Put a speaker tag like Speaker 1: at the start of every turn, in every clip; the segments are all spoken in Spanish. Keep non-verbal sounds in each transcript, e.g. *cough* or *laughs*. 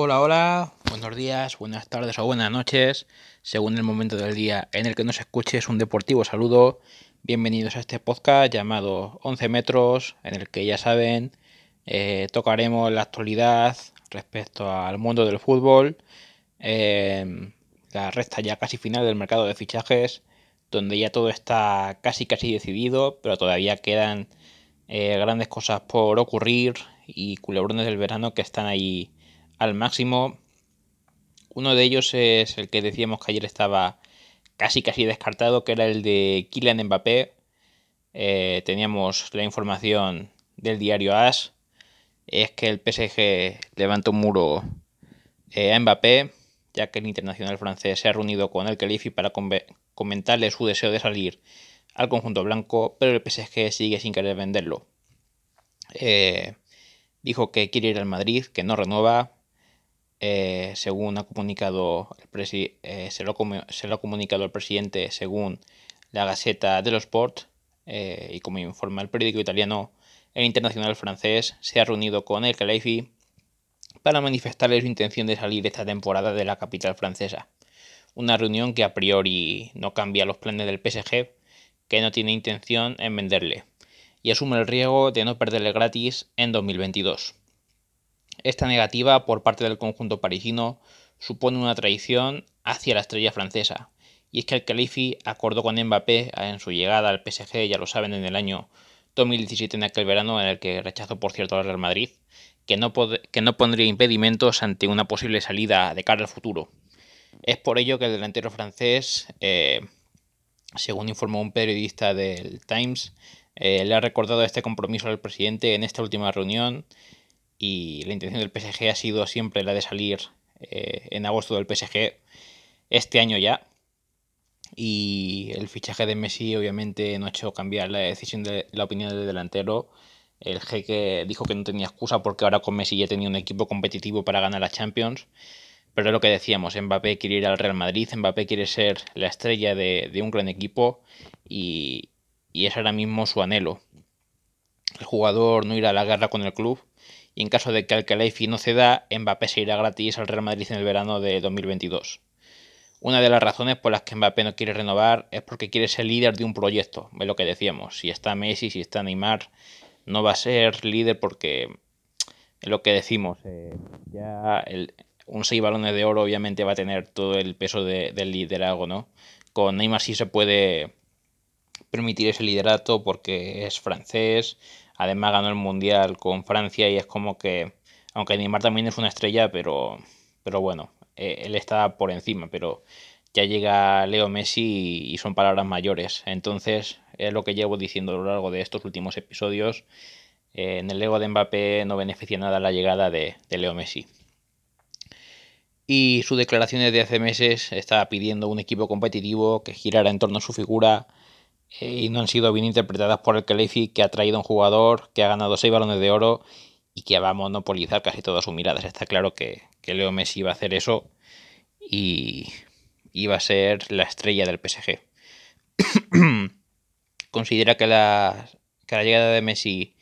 Speaker 1: Hola, hola, buenos días, buenas tardes o buenas noches, según el momento del día en el que nos escuches un deportivo saludo. Bienvenidos a este podcast llamado 11 metros, en el que ya saben, eh, tocaremos la actualidad respecto al mundo del fútbol, eh, la recta ya casi final del mercado de fichajes, donde ya todo está casi casi decidido, pero todavía quedan eh, grandes cosas por ocurrir y culebrones del verano que están ahí al máximo. Uno de ellos es el que decíamos que ayer estaba casi casi descartado, que era el de Kylian Mbappé. Eh, teníamos la información del diario AS. Es que el PSG levanta un muro eh, a Mbappé, ya que el internacional francés se ha reunido con el Khalifi para comentarle su deseo de salir al conjunto blanco, pero el PSG sigue sin querer venderlo. Eh, dijo que quiere ir al Madrid, que no renueva, eh, según ha comunicado el eh, se, lo ha comunicado el presidente según la Gaceta de los Sport eh, y como informa el periódico italiano, el internacional francés se ha reunido con el Khalifi para manifestarle su intención de salir esta temporada de la capital francesa. Una reunión que a priori no cambia los planes del PSG, que no tiene intención en venderle, y asume el riesgo de no perderle gratis en 2022. Esta negativa por parte del conjunto parisino supone una traición hacia la estrella francesa, y es que el Khalifi acordó con Mbappé en su llegada al PSG, ya lo saben, en el año 2017, en aquel verano, en el que rechazó, por cierto, al Real Madrid, que no, que no pondría impedimentos ante una posible salida de cara al futuro. Es por ello que el delantero francés, eh, según informó un periodista del Times, eh, le ha recordado este compromiso al presidente en esta última reunión y la intención del PSG ha sido siempre la de salir eh, en agosto del PSG este año ya. Y el fichaje de Messi obviamente no ha hecho cambiar la decisión de la opinión del delantero. El jeque dijo que no tenía excusa porque ahora con Messi ya tenía un equipo competitivo para ganar la Champions. Pero es lo que decíamos, Mbappé quiere ir al Real Madrid, Mbappé quiere ser la estrella de, un gran equipo y, y es ahora mismo su anhelo. El jugador no irá a la guerra con el club, y en caso de que Al-Khalifi no ceda, Mbappé se irá gratis al Real Madrid en el verano de 2022. Una de las razones por las que Mbappé no quiere renovar es porque quiere ser líder de un proyecto, es lo que decíamos. Si está Messi, si está Neymar, no va a ser líder porque es lo que decimos. Eh, ya un 6 balones de oro obviamente va a tener todo el peso del liderazgo, ¿no? Con Neymar sí se puede permitir ese liderato porque es francés, Además ganó el Mundial con Francia y es como que, aunque Neymar también es una estrella, pero, pero bueno, eh, él está por encima, pero ya llega Leo Messi y, son palabras mayores. Entonces, es lo que llevo diciendo a lo largo de estos últimos episodios. Eh, en el ego de Mbappé no beneficia nada la llegada de, de Leo Messi. Y sus declaraciones de hace meses estaba pidiendo un equipo competitivo que girara en torno a su figura, y no han sido bien interpretadas por el Khalifi, que ha traído un jugador que ha ganado seis balones de oro y que va a monopolizar casi todas sus miradas. Está claro que, Leo Messi va a hacer eso y, va a ser la estrella del PSG. *clears throat* Considera que la, la llegada de Messi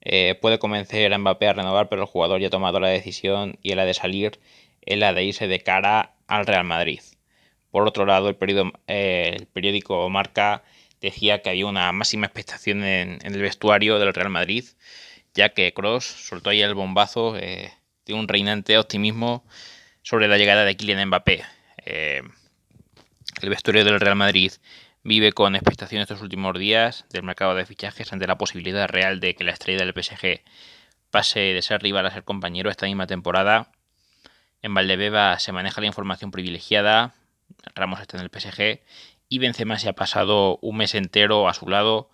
Speaker 1: eh, puede convencer a Mbappé a renovar, pero el jugador ya ha tomado la decisión y la de salir es la de irse de cara al Real Madrid. Por otro lado, el, eh, el periódico Marca decía que había una máxima expectación en, el vestuario del Real Madrid, ya que Cross soltó ahí el bombazo eh, de un reinante optimismo sobre la llegada de Kylian Mbappé. Eh, el vestuario del Real Madrid vive con expectación estos últimos días del mercado de fichajes ante la posibilidad real de que la estrella del PSG pase de ser rival a ser compañero esta misma temporada. En Valdebeba se maneja la información privilegiada. Ramos está en el PSG y Benzema se ha pasado un mes entero a su lado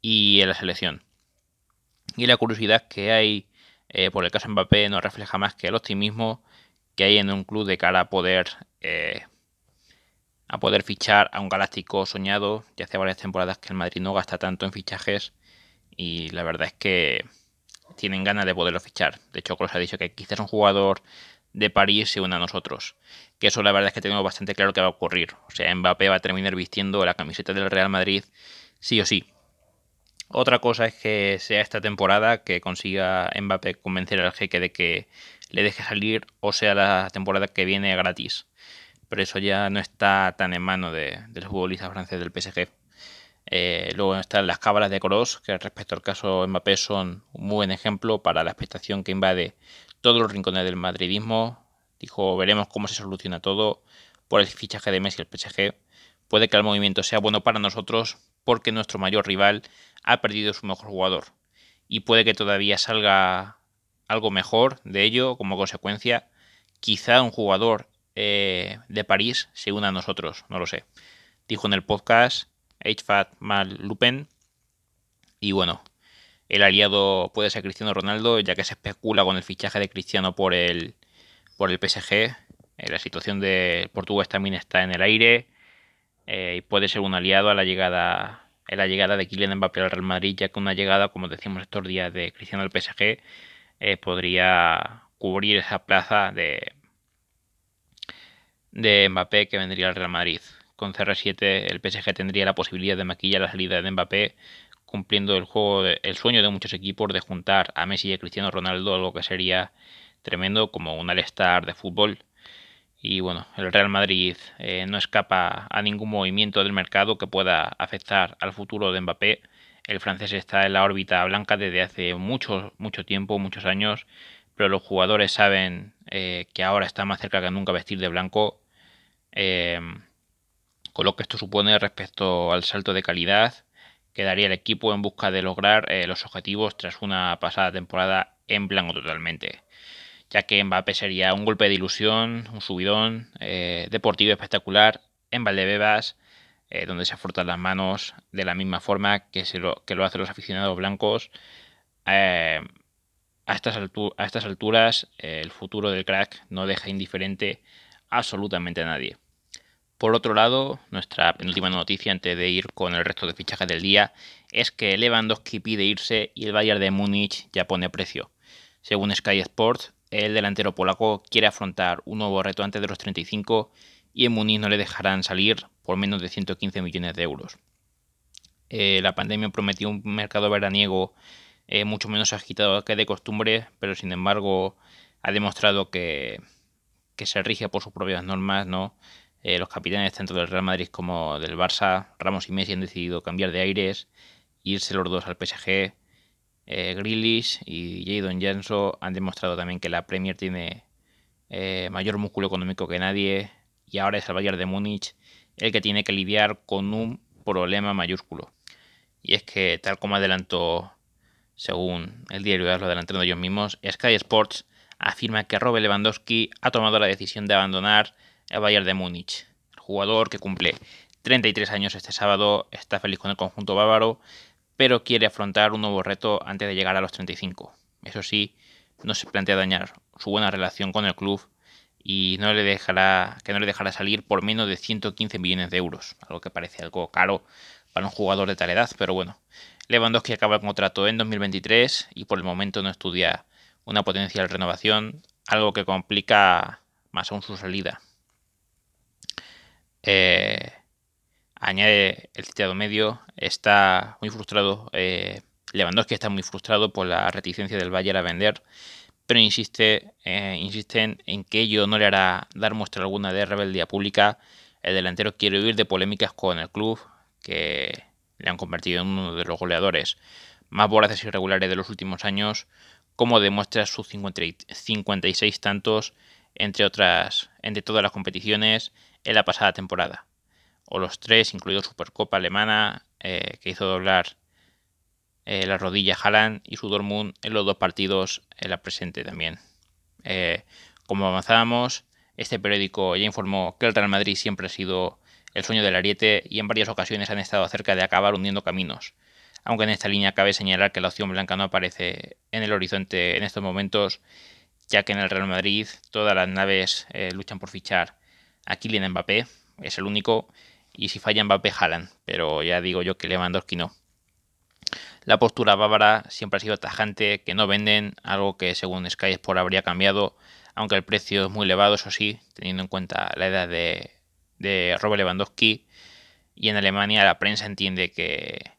Speaker 1: y en la selección. Y la curiosidad que hay eh, por el caso Mbappé no refleja más que el optimismo que hay en un club de cara a poder eh, a poder fichar a un galáctico soñado. Ya hace varias temporadas que el Madrid no gasta tanto en fichajes y la verdad es que tienen ganas de poderlo fichar. De hecho, Kroos ha dicho que quizás un jugador de París se une a nosotros. Que eso la verdad es que tenemos bastante claro que va a ocurrir. O sea, Mbappé va a terminar vistiendo la camiseta del Real Madrid sí o sí. Otra cosa es que sea esta temporada que consiga Mbappé convencer al jeque de que le deje salir o sea la temporada que viene gratis. Pero eso ya no está tan en mano de, del futbolista francés del PSG. Eh, luego están las cábalas de Cross, que respecto al caso Mbappé son un buen ejemplo para la expectación que invade todos los rincones del madridismo. Dijo, veremos cómo se soluciona todo por el fichaje de Messi al PSG. Puede que el movimiento sea bueno para nosotros porque nuestro mayor rival ha perdido su mejor jugador. Y puede que todavía salga algo mejor de ello como consecuencia. Quizá un jugador eh, de París se una a nosotros, no lo sé. Dijo en el podcast HFAT Mal Lupen. Y bueno, el aliado puede ser Cristiano Ronaldo, ya que se especula con el fichaje de Cristiano por el, por el PSG. Eh, la situación de Portugal también está en el aire. Eh, y puede ser un aliado a la llegada, a la llegada de Kylian Mbappé al Real Madrid, ya que una llegada, como decimos estos días, de Cristiano al PSG eh, podría cubrir esa plaza de, de Mbappé que vendría al Real Madrid. Con CR7 el PSG tendría la posibilidad de maquillar la salida de Mbappé cumpliendo el juego el sueño de muchos equipos de juntar a Messi y a Cristiano Ronaldo, algo que sería tremendo como un all-star de fútbol. Y bueno, el Real Madrid eh, no escapa a ningún movimiento del mercado que pueda afectar al futuro de Mbappé. El francés está en la órbita blanca desde hace mucho, mucho tiempo, muchos años, pero los jugadores saben eh, que ahora está más cerca que nunca vestir de blanco, eh, con lo que esto supone respecto al salto de calidad que daría el equipo en busca de lograr eh, los objetivos tras una pasada temporada en blanco totalmente ya que Mbappé sería un golpe de ilusión, un subidón deportivo espectacular en Valdebebas, eh, donde se frotan las manos de la misma forma que, lo, que hacen los aficionados blancos. Eh, a, estas alturas, eh, el futuro del crack no deja indiferente absolutamente a nadie. Por otro lado, nuestra penúltima noticia antes de ir con el resto de fichajes del día es que Lewandowski pide irse y el Bayern de Múnich ya pone precio. Según Sky Sports, el delantero polaco quiere afrontar un nuevo reto antes de los 35 y en Múnich no le dejarán salir por menos de 115 millones de euros. Eh, la pandemia prometió un mercado veraniego eh, mucho menos agitado que de costumbre, pero sin embargo ha demostrado que, se rige por sus propias normas, ¿no? Eh, los capitanes tanto del Real Madrid como del Barça, Ramos y Messi han decidido cambiar de aires, irse los dos al PSG. Eh, y Jadon Janso han demostrado también que la Premier tiene mayor músculo económico que nadie, y ahora es el Bayern de Múnich el que tiene que lidiar con un problema mayúsculo. Y es que, tal como adelantó, según el diario lo adelantaron ellos mismos, Sky Sports afirma que Robert Lewandowski ha tomado la decisión de abandonar el Bayern de Múnich. Jugador que cumple 33 años este sábado está feliz con el conjunto bávaro, pero quiere afrontar un nuevo reto antes de llegar a los 35. Eso sí, no se plantea dañar su buena relación con el club y no le dejará, que no le dejará salir por menos de 115 millones de euros, algo que parece algo caro para un jugador de tal edad, pero bueno. Lewandowski acaba el contrato en 2023 y por el momento no estudia una potencial renovación, algo que complica más aún su salida. Eh, añade el citado medio, está muy frustrado, eh, Lewandowski está muy frustrado por la reticencia del Bayern a vender pero insiste, eh, insisten en que ello no le hará dar muestra alguna de rebeldía pública. El delantero quiere huir de polémicas con el club, que le han convertido en uno de los goleadores más voraces y regulares de los últimos años, como demuestra sus 56 tantos entre otras entre todas las competiciones en la pasada temporada, o los tres, incluido Supercopa Alemana, eh, que hizo doblar eh, la rodilla Haaland y su Dortmund en los dos partidos en la presente también. Eh, como avanzábamos, este periódico ya informó que el Real Madrid siempre ha sido el sueño del ariete y en varias ocasiones han estado cerca de acabar hundiendo caminos. Aunque en esta línea cabe señalar que la opción blanca no aparece en el horizonte en estos momentos, ya que en el Real Madrid todas las naves luchan por fichar a Kylian Mbappé, es el único, y si falla Mbappé, Haaland, pero ya digo yo que Lewandowski no. La postura bávara siempre ha sido tajante, que no venden, algo que según Sky Sport habría cambiado, aunque el precio es muy elevado, eso sí, teniendo en cuenta la edad de, de Robert Lewandowski. Y en Alemania la prensa entiende que,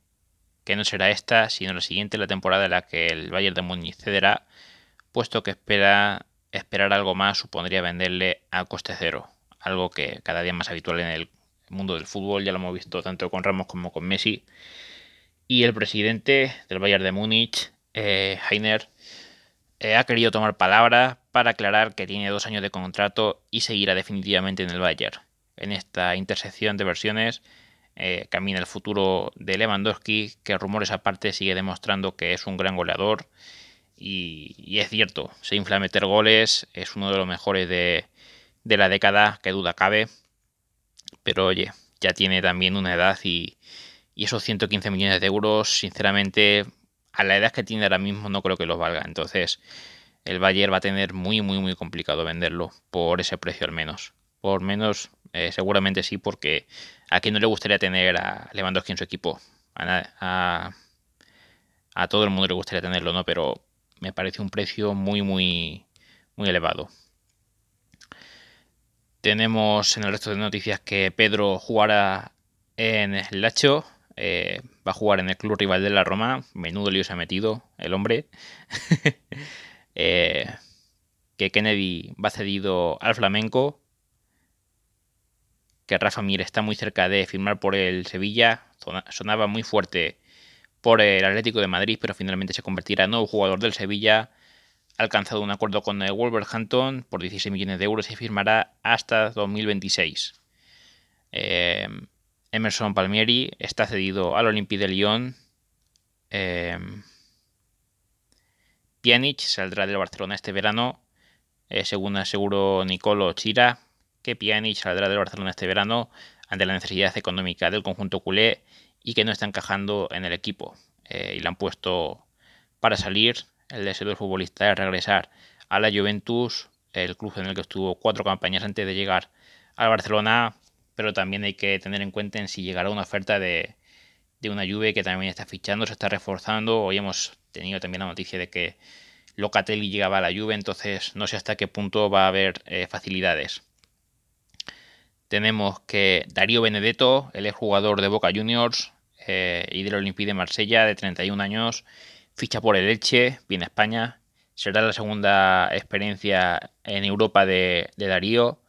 Speaker 1: que no será esta, sino la siguiente, la temporada en la que el Bayern de Múnich cederá, puesto que espera esperar algo más supondría venderle a coste cero, algo que cada día es más habitual en el mundo del fútbol, ya lo hemos visto tanto con Ramos como con Messi. Y el presidente del Bayern de Múnich, eh, Heiner, eh, ha querido tomar palabra para aclarar que tiene dos años de contrato y seguirá definitivamente en el Bayern. En esta intersección de versiones eh, camina el futuro de Lewandowski, que rumores aparte sigue demostrando que es un gran goleador. Y, es cierto, se infla a meter goles, es uno de los mejores de, de la década, que duda cabe. Pero oye, ya tiene también una edad y, y esos 115 millones de euros, sinceramente, a la edad que tiene ahora mismo no creo que los valga. Entonces, el Bayern va a tener muy, muy, muy complicado venderlo por ese precio al menos. Por menos, eh, seguramente sí, porque a quien no le gustaría tener a Lewandowski en su equipo. A, a, todo el mundo le gustaría tenerlo, ¿no? Pero me parece un precio muy, muy, muy elevado. Tenemos en el resto de noticias que Pedro jugará en Lacho eh, va a jugar en el club rival de la Roma. Menudo lío se ha metido el hombre. *laughs* Eh, que Kennedy va cedido al flamenco. Que Rafa Mir está muy cerca de firmar por el Sevilla. Sonaba muy fuerte por el Atlético de Madrid, pero finalmente se convertirá en nuevo jugador del Sevilla. Ha alcanzado un acuerdo con el Wolverhampton por 16 millones de euros y firmará hasta 2026. Eh, Emerson Palmieri está cedido al Olympique de Lyon. Eh, Pjanic saldrá del Barcelona este verano. Eh, según aseguró Nicolo Chira, que Pjanic saldrá del Barcelona este verano ante la necesidad económica del conjunto culé y que no está encajando en el equipo. Eh, y le han puesto para salir. El deseo del futbolista es regresar a la Juventus, el club en el que estuvo cuatro campañas antes de llegar al Barcelona pero también hay que tener en cuenta en si llegará una oferta de, una Juve que también está fichando, se está reforzando. Hoy hemos tenido también la noticia de que Locatelli llegaba a la Juve, entonces no sé hasta qué punto va a haber eh, facilidades. Tenemos que Darío Benedetto, el jugador de Boca Juniors eh, y del Olympique de Marsella, de 31 años, ficha por el Elche, viene a España. Será la segunda experiencia en Europa de, Darío,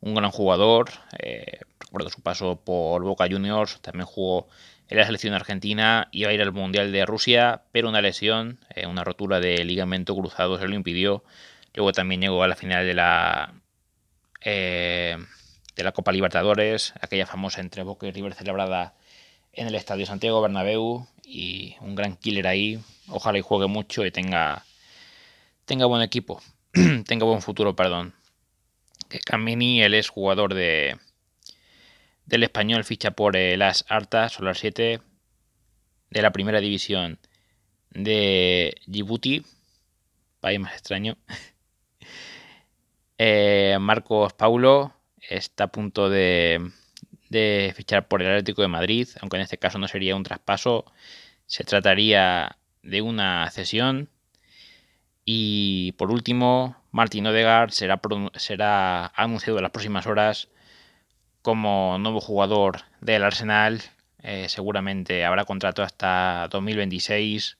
Speaker 1: un gran jugador. Eh, recuerdo su paso por Boca Juniors, también jugó en la selección argentina, iba a ir al Mundial de Rusia, pero una lesión, eh, una rotura de ligamento cruzado se lo impidió. Luego también llegó a la final de la eh, de la Copa Libertadores, aquella famosa entre Boca y River celebrada en el Estadio Santiago Bernabéu y un gran killer ahí. Ojalá y juegue mucho y tenga tenga buen equipo, *clears throat* tenga buen futuro, perdón. Que Camini, él es jugador de del español ficha por las Artas Solar 7 de la primera división de Djibouti, país más extraño. *laughs* Eh, Marcos Paulo está a punto de, de, fichar por el Atlético de Madrid, aunque en este caso no sería un traspaso, se trataría de una cesión. Y por último, Martin Odegaard será, será anunciado en las próximas horas como nuevo jugador del Arsenal. Eh, seguramente habrá contrato hasta 2026.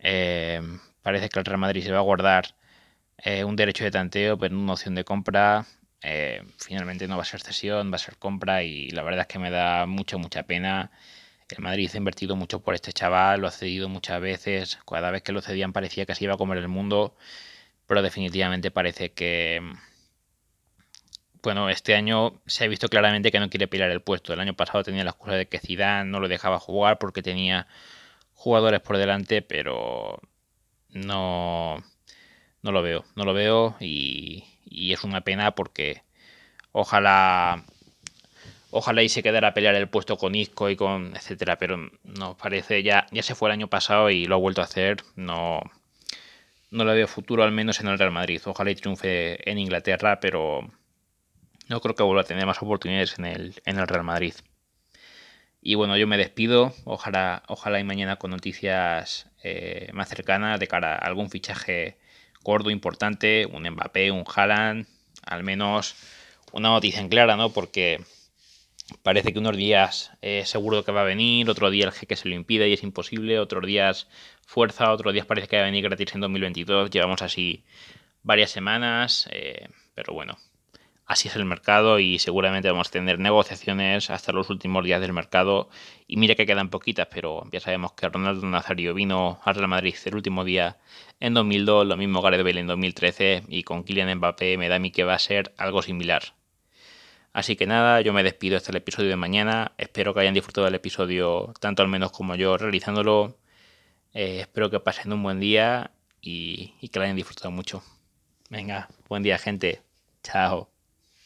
Speaker 1: Eh, parece que el Real Madrid se va a guardar eh, un derecho de tanteo, pero una opción de compra. Finalmente no va a ser cesión, va a ser compra y la verdad es que me da mucha, mucha pena. El Madrid ha invertido mucho por este chaval, lo ha cedido muchas veces. Cada vez que lo cedían parecía que se iba a comer el mundo, pero definitivamente parece que, bueno, este año se ha visto claramente que no quiere pelear el puesto. El año pasado tenía la excusa de que Zidane no lo dejaba jugar porque tenía jugadores por delante, pero no, no lo veo, no lo veo y, es una pena porque ojalá ojalá y se quedara a pelear el puesto con Isco y con etcétera, pero nos parece ya ya se fue el año pasado y lo ha vuelto a hacer, no no lo veo futuro al menos en el Real Madrid. Ojalá y triunfe en Inglaterra, pero no creo que vuelva a tener más oportunidades en el, en el Real Madrid. Y bueno, yo me despido. Ojalá, ojalá y mañana con noticias eh, más cercanas de cara a algún fichaje gordo, importante, un Mbappé, un Haaland, al menos una noticia en clara, ¿no? Porque parece que unos días es seguro que va a venir, otro día el jeque se lo impide y es imposible, otros días fuerza, otros días parece que va a venir gratis en 2022. Llevamos así varias semanas, eh, pero bueno, así es el mercado y seguramente vamos a tener negociaciones hasta los últimos días del mercado. Y mira que quedan poquitas, pero ya sabemos que Ronaldo Nazario vino al Real Madrid el último día en 2002, lo mismo Gareth Bale en 2013 y con Kylian Mbappé me da a mí que va a ser algo similar. Así que nada, yo me despido hasta el episodio de mañana. Espero que hayan disfrutado del episodio tanto al menos como yo realizándolo. Eh, espero que pasen un buen día y, y que lo hayan disfrutado mucho. Venga, buen día gente. Chao.